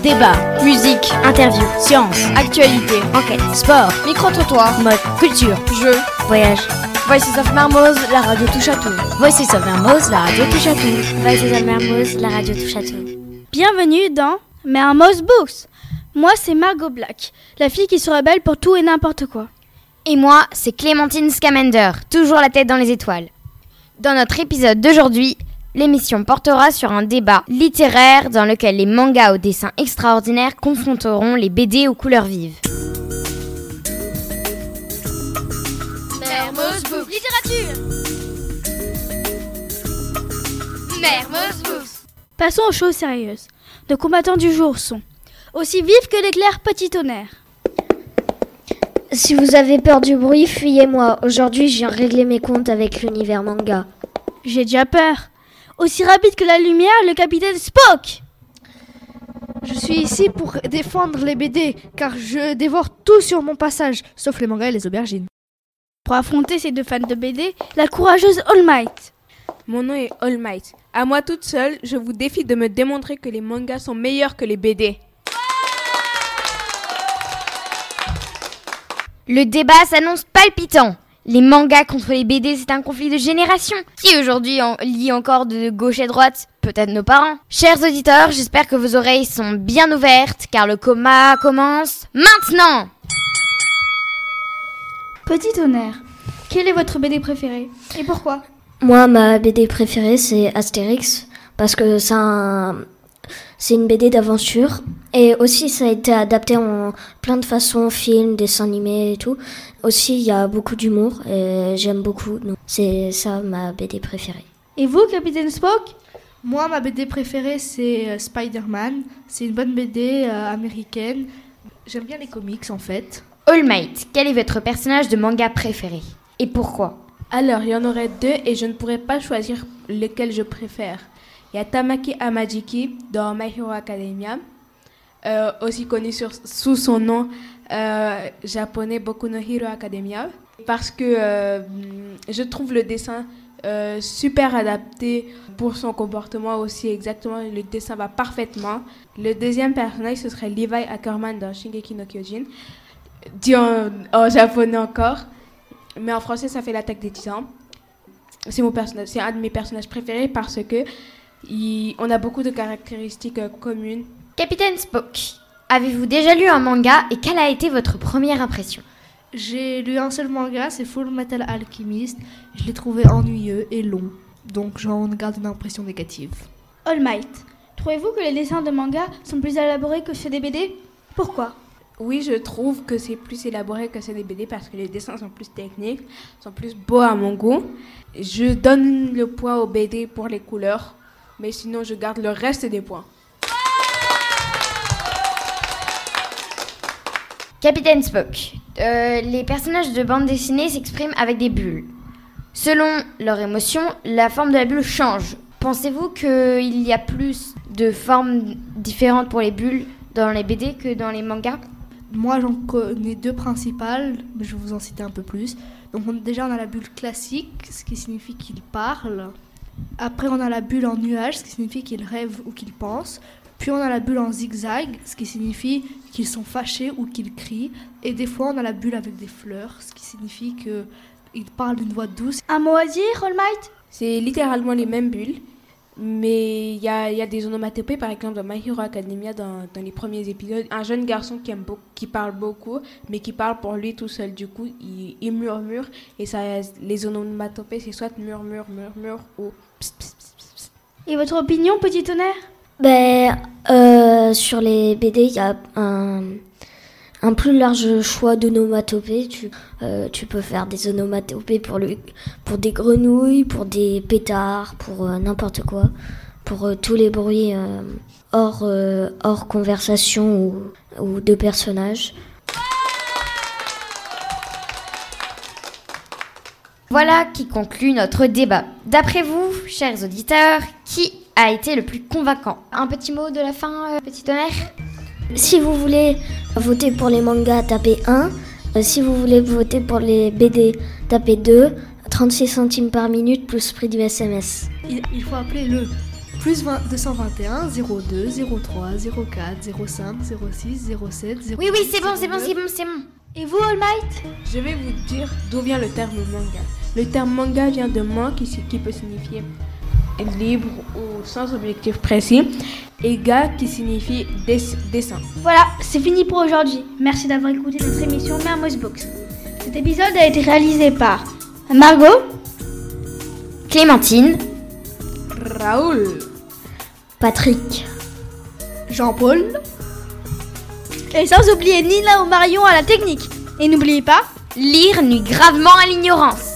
Débat, musique, interview, science, actualité, enquête, sport, micro-trottoir, mode, culture, jeux, voyage. Voices of Marmoz, la radio touche à tout. Voices of Marmoz, la radio touche à tout. Voices of Marmoz, la radio touche à tout. Bienvenue dans Mermoz Books. Moi, c'est Margot Black, la fille qui se rebelle pour tout et n'importe quoi. Et moi, c'est Clémentine Scamander, toujours la tête dans les étoiles. Dans notre épisode d'aujourd'hui, l'émission portera sur un débat littéraire dans lequel les mangas aux dessins extraordinaires confronteront les BD aux couleurs vives. Mermoz Books. Littérature Mermoz Books. Passons aux choses sérieuses. Nos combattants du jour sont aussi vifs que l'éclair petit tonnerre. Si vous avez peur du bruit, fuyez-moi. Aujourd'hui, je viens régler mes comptes avec l'univers manga. J'ai déjà peur. Aussi rapide que la lumière, le capitaine Spock Je suis ici pour défendre les BD, car je dévore tout sur mon passage, sauf les mangas et les aubergines. Pour affronter ces deux fans de BD, la courageuse All Might. Mon nom est All Might. À moi toute seule, je vous défie de me démontrer que les mangas sont meilleurs que les BD. Le débat s'annonce palpitant. Les mangas contre les BD, c'est un conflit de génération. Qui aujourd'hui en lit encore de gauche à droite? Peut-être nos parents. Chers auditeurs, j'espère que vos oreilles sont bien ouvertes, car le coma commence maintenant Petit tonnerre, quel est votre BD préféré? Et pourquoi? Moi, ma BD préférée, c'est Astérix, parce que c'est un... C'est une BD d'aventure et aussi ça a été adapté en plein de façons, films, dessins animés et tout. Aussi il y a beaucoup d'humour et j'aime beaucoup. Donc c'est ça ma BD préférée. Et vous, Capitaine Spock? Moi, ma BD préférée, c'est euh, Spider-Man. C'est une bonne BD euh, américaine. J'aime bien les comics en fait. All Might, quel est votre personnage de manga préféré? Et pourquoi? Alors, il y en aurait deux et je ne pourrais pas choisir lequel je préfère. Il y Tamaki Amajiki dans My Hero Academia, euh, aussi connu sous son nom euh, japonais Boku no Hero Academia, parce que euh, je trouve le dessin super adapté pour son comportement aussi exactement. Le dessin va parfaitement. Le deuxième personnage, ce serait Levi Ackerman dans Shingeki no Kyojin, dit en, en japonais encore, mais en français ça fait l'attaque des titans. C'est c'est un de mes personnages préférés parce que il- on a beaucoup de caractéristiques euh, communes. Capitaine Spock, avez-vous déjà lu un manga et quelle a été votre première impression? J'ai lu un seul manga, c'est Full Metal Alchemist. Je l'ai trouvé ennuyeux et long, donc j'en garde une impression négative. All Might, trouvez-vous que les dessins de manga sont plus élaborés que ceux des BD Pourquoi? Oui, je trouve que c'est plus élaboré que ceux des BD parce que les dessins sont plus techniques, sont plus beaux à mon goût. Je donne le point aux BD pour les couleurs, mais sinon je garde le reste des points. Capitaine Spock, euh, les personnages de bande dessinée s'expriment avec des bulles. Selon leur émotion, la forme de la bulle change. Pensez-vous qu'il y a plus de formes différentes pour les bulles dans les BD que dans les mangas? Moi, j'en connais deux principales, mais je vais vous en citer un peu plus. Donc, on- déjà, on a la bulle classique, ce qui signifie qu'il parle. Après, on a la bulle en nuage, ce qui signifie qu'il rêve ou qu'il pense. Puis, on a la bulle en zigzag, ce qui signifie qu'ils sont fâchés ou qu'ils crient. Et des fois, on a la bulle avec des fleurs, ce qui signifie qu'ils parlent d'une voix douce. Un mot à dire, All Might? C'est littéralement les mêmes bulles, mais il y a, y a des onomatopées, par exemple dans My Hero Academia, dans, dans les premiers épisodes, un jeune garçon qui, aime beaucoup, qui parle beaucoup, mais qui parle pour lui tout seul. Du coup, il, il murmure, et ça, les onomatopées, c'est soit murmure, murmure, ou pss, pss, pss, pss, pss. Et votre opinion, Petit Tonnerre? Ben, euh, sur les BD, il y a un, un plus large choix d'onomatopées. Tu, euh, tu peux faire des onomatopées pour, le, pour des grenouilles, pour des pétards, pour euh, n'importe quoi. Pour euh, tous les bruits euh, hors, euh, hors conversation ou, ou de personnages. Voilà qui conclut notre débat. D'après vous, chers auditeurs, qui a été le plus convaincant? Un petit mot de la fin, euh, petit tonnerre? Si vous voulez voter pour les mangas, tapez 1. Euh, Si vous voulez voter pour les BD, tapez 2. 36 centimes par minute plus prix du SMS. Il, faut appeler le Plus 20 221 02 03 04 05 06 07 08. Oui, oui, c'est bon, c'est bon, c'est bon, c'est bon. Et vous, All Might? Je vais vous dire d'où vient le terme manga. Le terme manga vient de man qui peut signifier libre ou sans objectif précis et ga qui signifie des- dessin. Voilà, c'est fini pour aujourd'hui. Merci d'avoir écouté notre émission Mermoz Books. Cet épisode a été réalisé par Margot, Clémentine, Raoul, Patrick. Jean-Paul. et sans oublier Nina ou Marion à la technique. Et n'oubliez pas, lire nuit gravement à l'ignorance.